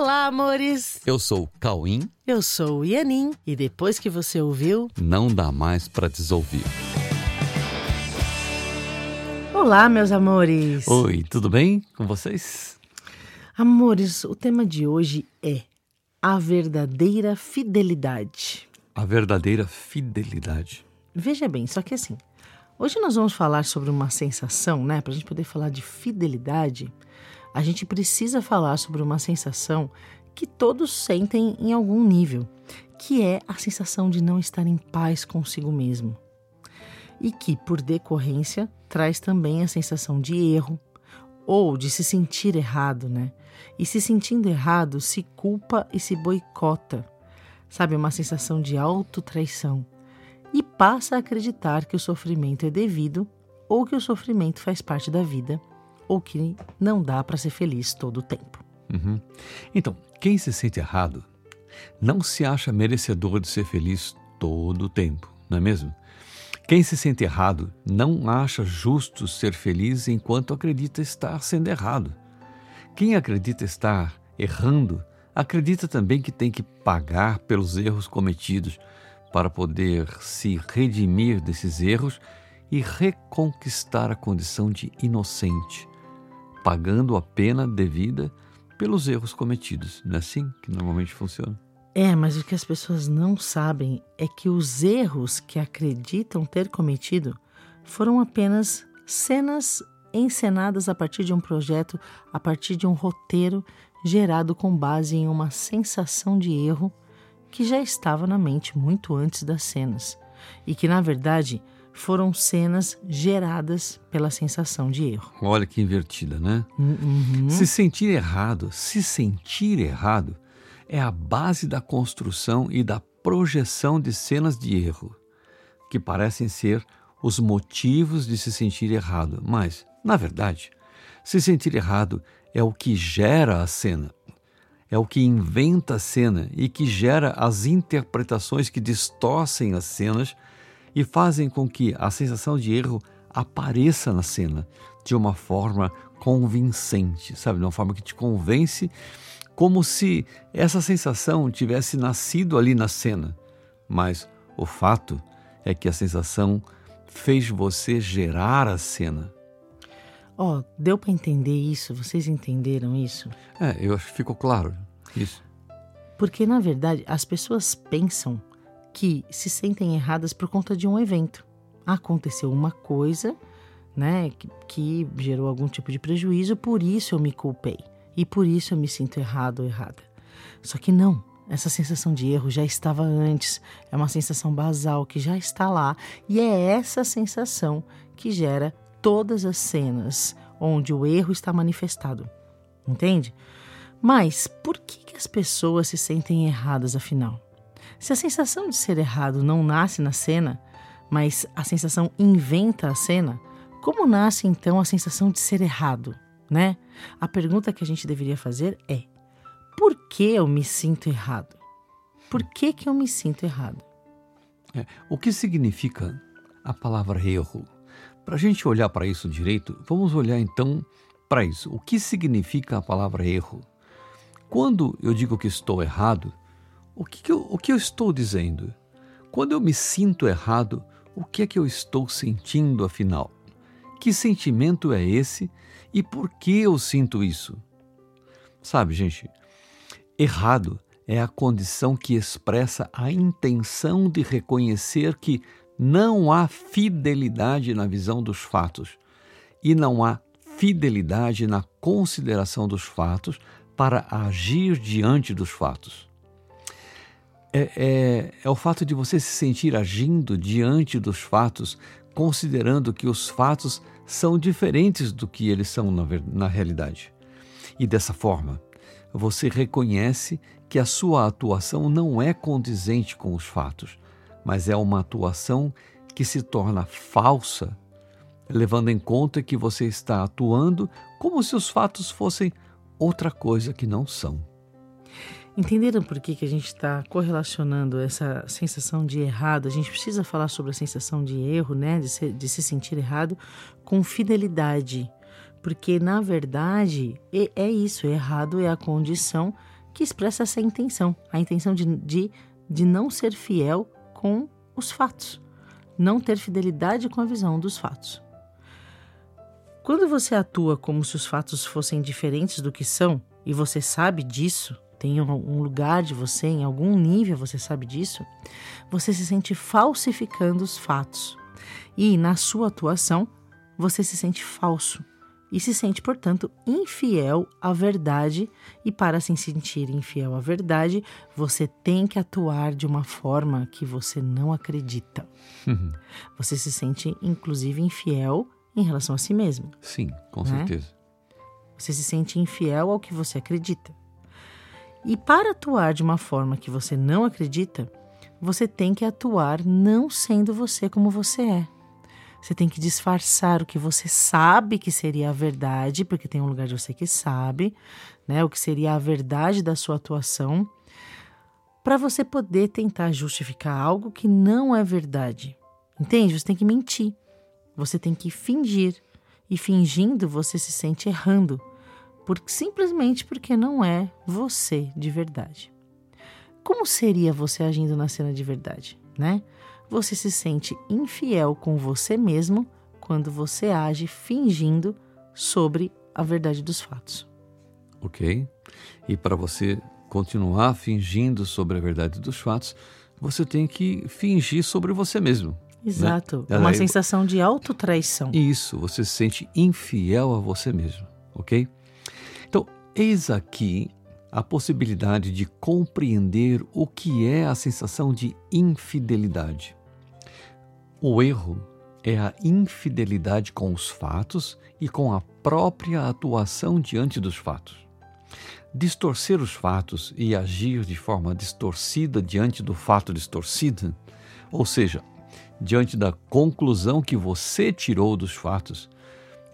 Olá, amores! Eu sou o Cauim. Eu sou o Ianin. E depois que você ouviu, Não dá mais pra desouvir. Olá, meus amores! Oi, tudo bem com vocês? Amores, o tema de hoje é a verdadeira fidelidade. A verdadeira fidelidade. Veja bem, só que assim, hoje nós vamos falar sobre uma sensação, né? Para a gente poder falar de fidelidade, a gente precisa falar sobre uma sensação que todos sentem em algum nível, que é a sensação de não estar em paz consigo mesmo. E que, por decorrência, traz também a sensação de erro ou de se sentir errado, né? E se sentindo errado, se culpa e se boicota. Sabe, uma sensação de autotraição. E passa a acreditar que o sofrimento é devido ou que o sofrimento faz parte da vida ou que não dá para ser feliz todo o tempo. Uhum. Então, quem se sente errado não se acha merecedor de ser feliz todo o tempo, não é mesmo? Quem se sente errado não acha justo ser feliz enquanto acredita estar sendo errado. Quem acredita estar errando, acredita também que tem que pagar pelos erros cometidos para poder se redimir desses erros e reconquistar a condição de inocente, pagando a pena devida pelos erros cometidos. Não é assim que normalmente funciona? É, mas o que as pessoas não sabem é que os erros que acreditam ter cometido foram apenas cenas encenadas a partir de um projeto, a partir de um roteiro gerado com base em uma sensação de erro que já estava na mente muito antes das cenas e que, na verdade, foram cenas geradas pela sensação de erro. Olha que invertida, né? Uhum. Se sentir errado, se sentir errado, é a base da construção e da projeção de cenas de erro, que parecem ser os motivos de se sentir errado, mas, na verdade, se sentir errado é o que gera a cena, é o que inventa a cena e que gera as interpretações que distorcem as cenas e fazem com que a sensação de erro apareça na cena de uma forma convincente, sabe? De uma forma que te convence, como se essa sensação tivesse nascido ali na cena. Mas o fato é que a sensação fez você gerar a cena. Ó, oh, deu para entender isso? Vocês entenderam isso? É, eu acho que ficou claro isso. Porque, na verdade, as pessoas pensam que se sentem erradas por conta de um evento. Aconteceu uma coisa, né, que, que gerou algum tipo de prejuízo, por isso eu me culpei. E por isso eu me sinto errado ou errada. Só que não, essa sensação de erro já estava antes, é uma sensação basal que já está lá, e é essa sensação que gera todas as cenas onde o erro está manifestado. Entende? Mas por que, que as pessoas se sentem erradas afinal? Se a sensação de ser errado não nasce na cena, mas a sensação inventa a cena, como nasce então a sensação de ser errado, né? A pergunta que a gente deveria fazer é: por que eu me sinto errado? Por que que eu me sinto errado? É, o que significa a palavra erro? Para a gente olhar para isso direito, vamos olhar então para isso. O que significa a palavra erro? Quando eu digo que estou errado, o que, que eu, o que eu estou dizendo? Quando eu me sinto errado, o que é que eu estou sentindo afinal? Que sentimento é esse e por que eu sinto isso? Sabe, gente, errado é a condição que expressa a intenção de reconhecer que não há fidelidade na visão dos fatos e não há fidelidade na consideração dos fatos para agir diante dos fatos. É, é, é, o fato de você se sentir agindo diante dos fatos, considerando que os fatos são diferentes do que eles são na, na realidade. E dessa forma, você reconhece que a sua atuação não é condizente com os fatos, mas é uma atuação que se torna falsa, levando em conta que você está atuando como se os fatos fossem outra coisa que não são. Entenderam por que, que a gente está correlacionando essa sensação de errado? A gente precisa falar sobre a sensação de erro, né? De, ser, de se sentir errado, com fidelidade. Porque, na verdade, é, é isso: errado é a condição que expressa essa intenção, a intenção de, de, de não ser fiel com os fatos, não ter fidelidade com a visão dos fatos. Quando você atua como se os fatos fossem diferentes do que são, e você sabe disso, tem um lugar de você, em algum nível você sabe disso, você se sente falsificando os fatos. E na sua atuação, você se sente falso e se sente, portanto, infiel à verdade. E para se sentir infiel à verdade, você tem que atuar de uma forma que você não acredita. Uhum. Você se sente, inclusive, infiel em relação a si mesmo. Sim, com né? certeza. Você se sente infiel ao que você acredita. E para atuar de uma forma que você não acredita, você tem que atuar não sendo você como você é. Você tem que disfarçar o que você sabe que seria a verdade, porque tem um lugar de você que sabe, né? O que seria a verdade da sua atuação, para você poder tentar justificar algo que não é verdade. Entende? Você tem que mentir. Você tem que fingir. E fingindo, você se sente errando, por, simplesmente porque não é você de verdade. Como seria você agindo na cena de verdade, né? você se sente infiel com você mesmo quando você age fingindo sobre a verdade dos fatos. Ok. E para você continuar fingindo sobre a verdade dos fatos, você tem que fingir sobre você mesmo. Né? Exato. Né? Uma Aí, sensação de autotraição. Isso, você se sente infiel a você mesmo, ok? Eis aqui a possibilidade de compreender o que é a sensação de infidelidade. O erro é a infidelidade com os fatos e com a própria atuação diante dos fatos. Distorcer os fatos e agir de forma distorcida diante do fato distorcido, ou seja, diante da conclusão que você tirou dos fatos,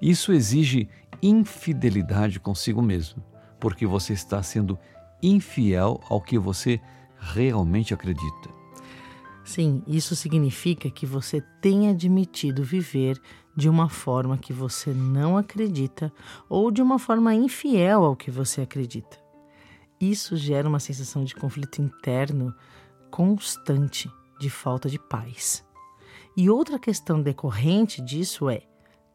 isso exige infidelidade consigo mesmo, porque você está sendo infiel ao que você realmente acredita. Sim, isso significa que você tem admitido viver de uma forma que você não acredita ou de uma forma infiel ao que você acredita. Isso gera uma sensação de conflito interno constante, de falta de paz. E outra questão decorrente disso é: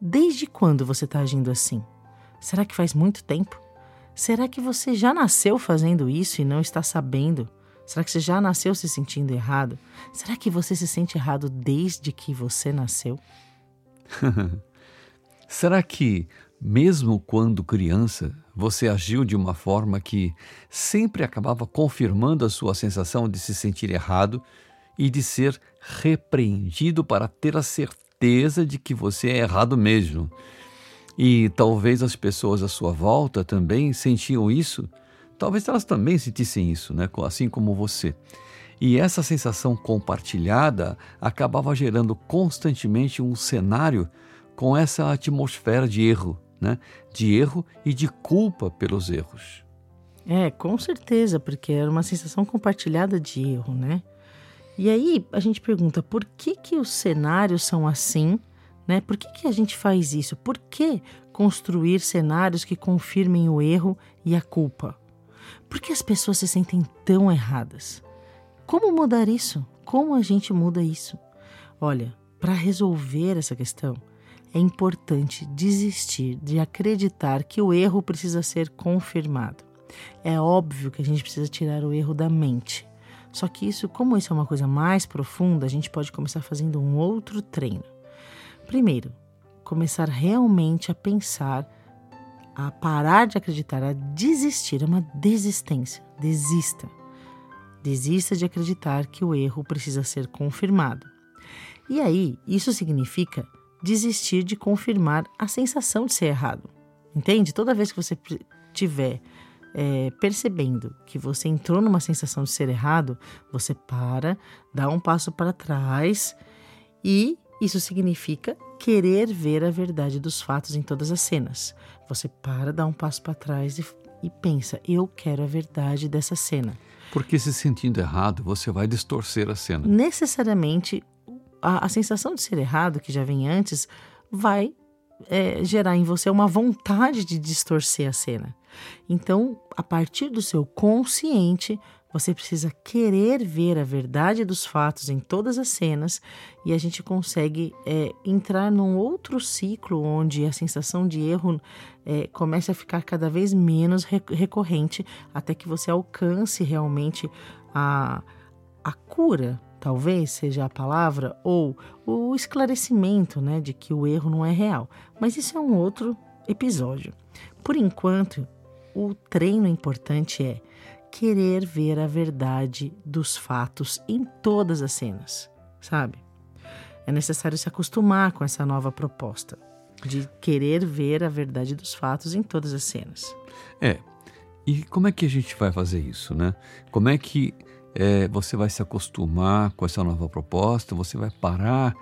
desde quando você está agindo assim? Será que faz muito tempo? Será que você já nasceu fazendo isso e não está sabendo? Será que você já nasceu se sentindo errado? Será que você se sente errado desde que você nasceu? Será que, mesmo quando criança, você agiu de uma forma que sempre acabava confirmando a sua sensação de se sentir errado e de ser repreendido para ter a certeza de que você é errado mesmo? E talvez as pessoas à sua volta também sentiam isso Talvez elas também sentissem isso, né? assim como você. E essa sensação compartilhada acabava gerando constantemente um cenário com essa atmosfera de erro, né? de erro e de culpa pelos erros. É, com certeza, porque era uma sensação compartilhada de erro, né? E aí a gente pergunta por que, que os cenários são assim, né? Por que, que a gente faz isso? Por que construir cenários que confirmem o erro e a culpa? Por que as pessoas se sentem tão erradas? Como mudar isso? Como a gente muda isso? Olha, para resolver essa questão, é importante desistir de acreditar que o erro precisa ser confirmado. É óbvio que a gente precisa tirar o erro da mente. Só que isso, como isso é uma coisa mais profunda, a gente pode começar fazendo um outro treino. Primeiro, começar realmente a pensar a parar de acreditar, a desistir, é uma desistência. Desista. Desista de acreditar que o erro precisa ser confirmado. E aí, isso significa desistir de confirmar a sensação de ser errado. Entende? Toda vez que você tiver é, percebendo que você entrou numa sensação de ser errado, você para, dá um passo para trás e isso significa querer ver a verdade dos fatos em todas as cenas. Você para, dá um passo para trás e, e pensa: eu quero a verdade dessa cena. Porque se sentindo errado, você vai distorcer a cena. Necessariamente, a, a sensação de ser errado, que já vem antes, vai é, gerar em você uma vontade de distorcer a cena. Então, a partir do seu consciente, você precisa querer ver a verdade dos fatos em todas as cenas e a gente consegue é, entrar num outro ciclo onde a sensação de erro é, começa a ficar cada vez menos recorrente até que você alcance realmente a, a cura, talvez seja a palavra, ou o esclarecimento né, de que o erro não é real. Mas isso é um outro episódio. Por enquanto, o treino importante é querer ver a verdade dos fatos em todas as cenas, sabe? É necessário se acostumar com essa nova proposta de querer ver a verdade dos fatos em todas as cenas. É. E como é que a gente vai fazer isso, né? Como é que é, você vai se acostumar com essa nova proposta? Você vai parar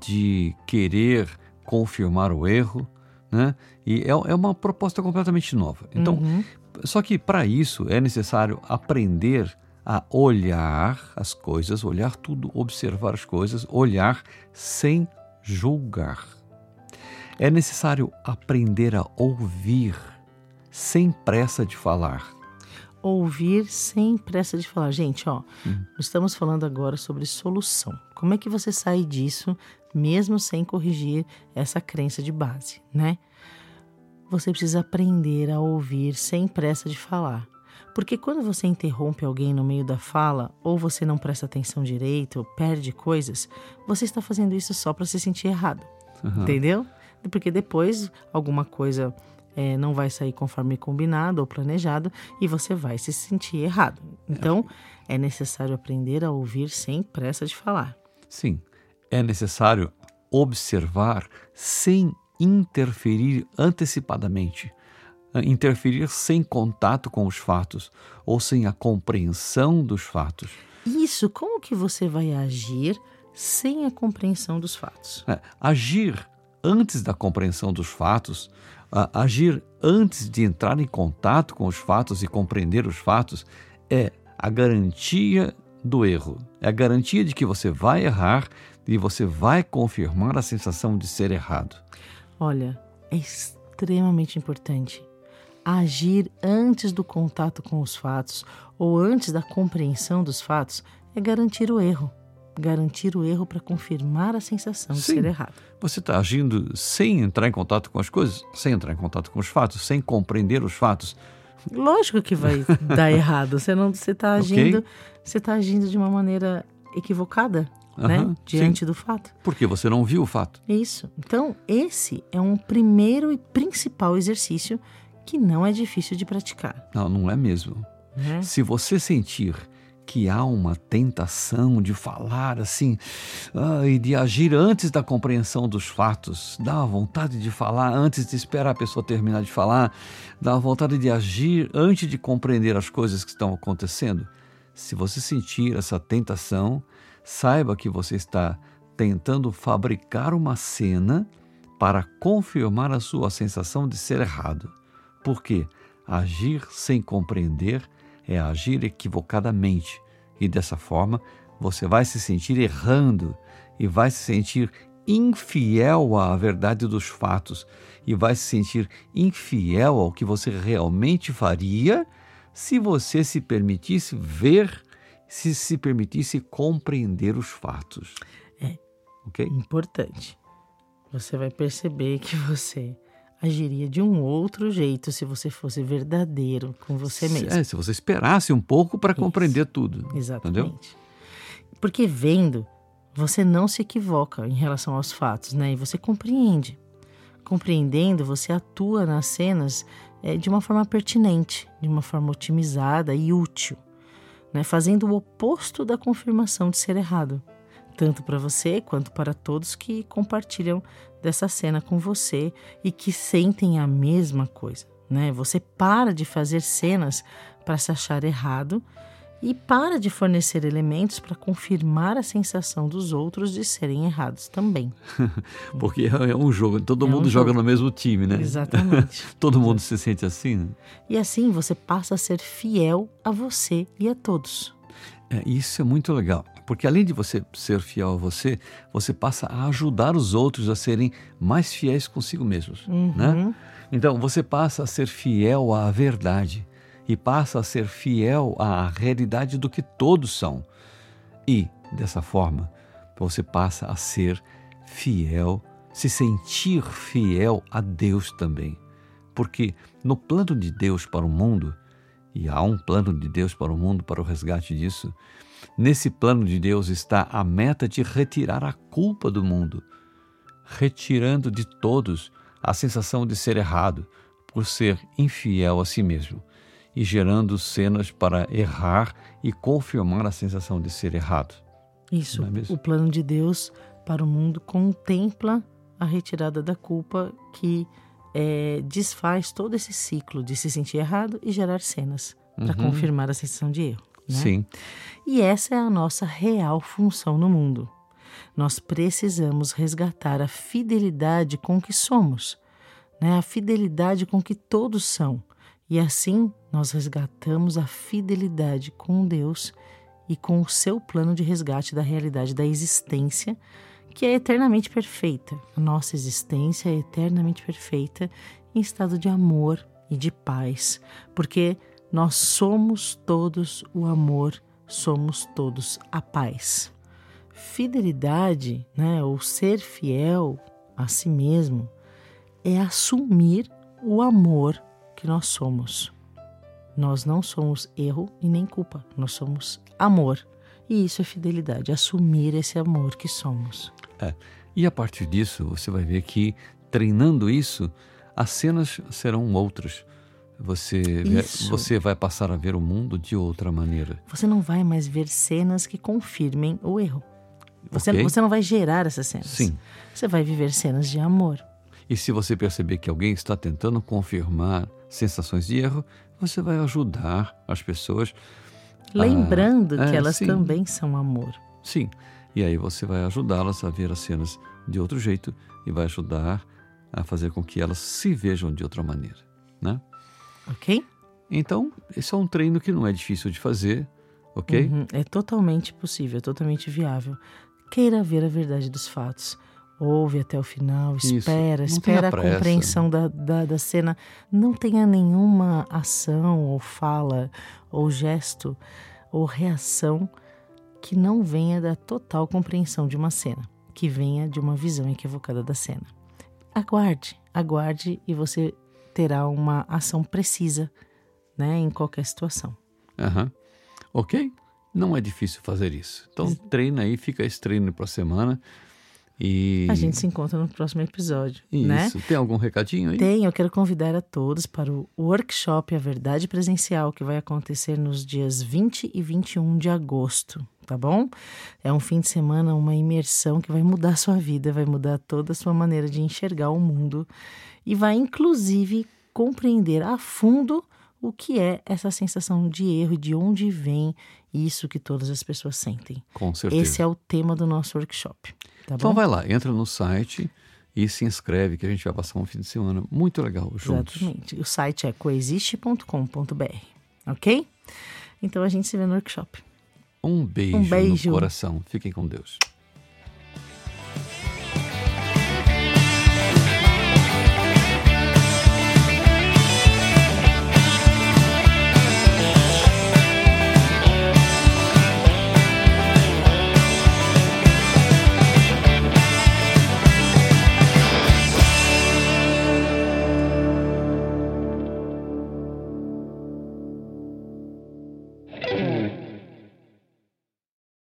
de querer confirmar o erro, né? E é, é uma proposta completamente nova. Então, uhum. Só que para isso é necessário aprender a olhar as coisas, olhar tudo, observar as coisas, olhar sem julgar. É necessário aprender a ouvir sem pressa de falar. Ouvir sem pressa de falar. Gente, ó, hum. estamos falando agora sobre solução. Como é que você sai disso mesmo sem corrigir essa crença de base, né? Você precisa aprender a ouvir sem pressa de falar. Porque quando você interrompe alguém no meio da fala, ou você não presta atenção direito, ou perde coisas, você está fazendo isso só para se sentir errado. Uhum. Entendeu? Porque depois alguma coisa é, não vai sair conforme combinado ou planejado e você vai se sentir errado. Então, é necessário aprender a ouvir sem pressa de falar. Sim, é necessário observar sem interferir antecipadamente, interferir sem contato com os fatos ou sem a compreensão dos fatos. Isso, como que você vai agir sem a compreensão dos fatos? É, agir antes da compreensão dos fatos, agir antes de entrar em contato com os fatos e compreender os fatos é a garantia do erro. É a garantia de que você vai errar e você vai confirmar a sensação de ser errado. Olha, é extremamente importante agir antes do contato com os fatos ou antes da compreensão dos fatos é garantir o erro. Garantir o erro para confirmar a sensação de Sim. ser errado. Você está agindo sem entrar em contato com as coisas, sem entrar em contato com os fatos, sem compreender os fatos. Lógico que vai dar errado. Você não, você está agindo, okay. você está agindo de uma maneira equivocada uhum, né? diante sim. do fato. Porque você não viu o fato. Isso. Então, esse é um primeiro e principal exercício que não é difícil de praticar. Não, não é mesmo. É? Se você sentir que há uma tentação de falar assim uh, e de agir antes da compreensão dos fatos, dá uma vontade de falar antes de esperar a pessoa terminar de falar, dá vontade de agir antes de compreender as coisas que estão acontecendo. Se você sentir essa tentação, saiba que você está tentando fabricar uma cena para confirmar a sua sensação de ser errado. Porque agir sem compreender é agir equivocadamente, e dessa forma você vai se sentir errando e vai se sentir infiel à verdade dos fatos e vai se sentir infiel ao que você realmente faria se você se permitisse ver se se permitisse compreender os fatos. É okay? importante. Você vai perceber que você agiria de um outro jeito se você fosse verdadeiro com você mesmo. É, se você esperasse um pouco para compreender tudo. Exatamente. Entendeu? Porque vendo, você não se equivoca em relação aos fatos, né? E você compreende. Compreendendo, você atua nas cenas é, de uma forma pertinente, de uma forma otimizada e útil né, fazendo o oposto da confirmação de ser errado, tanto para você quanto para todos que compartilham dessa cena com você e que sentem a mesma coisa. Né? Você para de fazer cenas para se achar errado e para de fornecer elementos para confirmar a sensação dos outros de serem errados também. Porque é um jogo, todo é mundo um joga jogo. no mesmo time, né? Exatamente. todo mundo se sente assim. Né? E assim você passa a ser fiel a você e a todos. É, isso é muito legal, Porque além de você ser fiel a você, você passa a ajudar os outros a serem mais fiéis consigo mesmos, Uhum. né? Então você passa a ser fiel à verdade e passa a ser fiel à realidade do que todos são. E dessa forma, você passa a ser fiel, se sentir fiel a Deus também. Porque no plano de Deus para o mundo, e há um plano de Deus para o mundo, para o resgate disso, nesse plano de Deus está a meta de retirar a culpa do mundo, retirando de todos a sensação de ser errado por ser infiel a si mesmo e gerando cenas para errar e confirmar a sensação de ser errado. Isso. É o plano de Deus para o mundo contempla a retirada da culpa que é, desfaz todo esse ciclo de se sentir errado e gerar cenas para Uhum. confirmar a sensação de erro. Né? Sim, E essa é a nossa real função no mundo. Nós precisamos resgatar a fidelidade com que somos, né? a fidelidade com que todos são. E assim nós resgatamos a fidelidade com Deus e com o seu plano de resgate da realidade da existência, que é eternamente perfeita. Nossa existência é eternamente perfeita em estado de amor e de paz, porque nós somos todos o amor, somos todos a paz. Fidelidade, né, ou ser fiel a si mesmo, é assumir o amor que nós somos. Nós não somos erro e nem culpa, nós somos amor. E isso é fidelidade, assumir esse amor que somos. é. E a partir disso, você vai ver que treinando isso, as cenas serão outras. Você, Isso. você vai passar a ver o mundo de outra maneira. Você não vai mais ver cenas que confirmem o erro. Você, Ok? você não vai gerar essas cenas. Sim. Você vai viver cenas de amor. E se você perceber que alguém está tentando confirmar sensações de erro, você vai ajudar as pessoas. Lembrando é, que elas sim. também são amor. Sim. E aí você vai ajudá-las a ver as cenas de outro jeito e vai ajudar a fazer com que elas se vejam de outra maneira, né? Ok? Então, esse é um treino que não é difícil de fazer, ok? Uhum, É totalmente possível, é totalmente viável. Queira ver a verdade dos fatos. Ouve até o final, Isso. espera, Não espera a pressa. compreensão da, da, da cena. Não tenha nenhuma ação ou fala ou gesto ou reação que não venha da total compreensão de uma cena, que venha de uma visão equivocada da cena. Aguarde, aguarde e você terá uma ação precisa né, em qualquer situação. Aham. Ok? Não é difícil fazer isso. Então, treina aí, fica esse treino para a semana. E. A gente se encontra no próximo episódio, né? Isso. Tem algum recadinho aí? Tem, eu quero convidar a todos para o workshop A Verdade Presencial, que vai acontecer nos dias 20 e 21 de agosto, tá bom? É um fim de semana, uma imersão que vai mudar a sua vida, vai mudar toda a sua maneira de enxergar o mundo e vai, inclusive, compreender a fundo o que é essa sensação de erro e de onde vem isso que todas as pessoas sentem. Com certeza. Esse é o tema do nosso workshop, tá Então vai lá, entra no site e se inscreve que a gente vai passar um fim de semana muito legal juntos. Exatamente. O site é coexiste.com.br, ok? Então a gente se vê no workshop. Um beijo, Um beijo. no coração. Fiquem com Deus.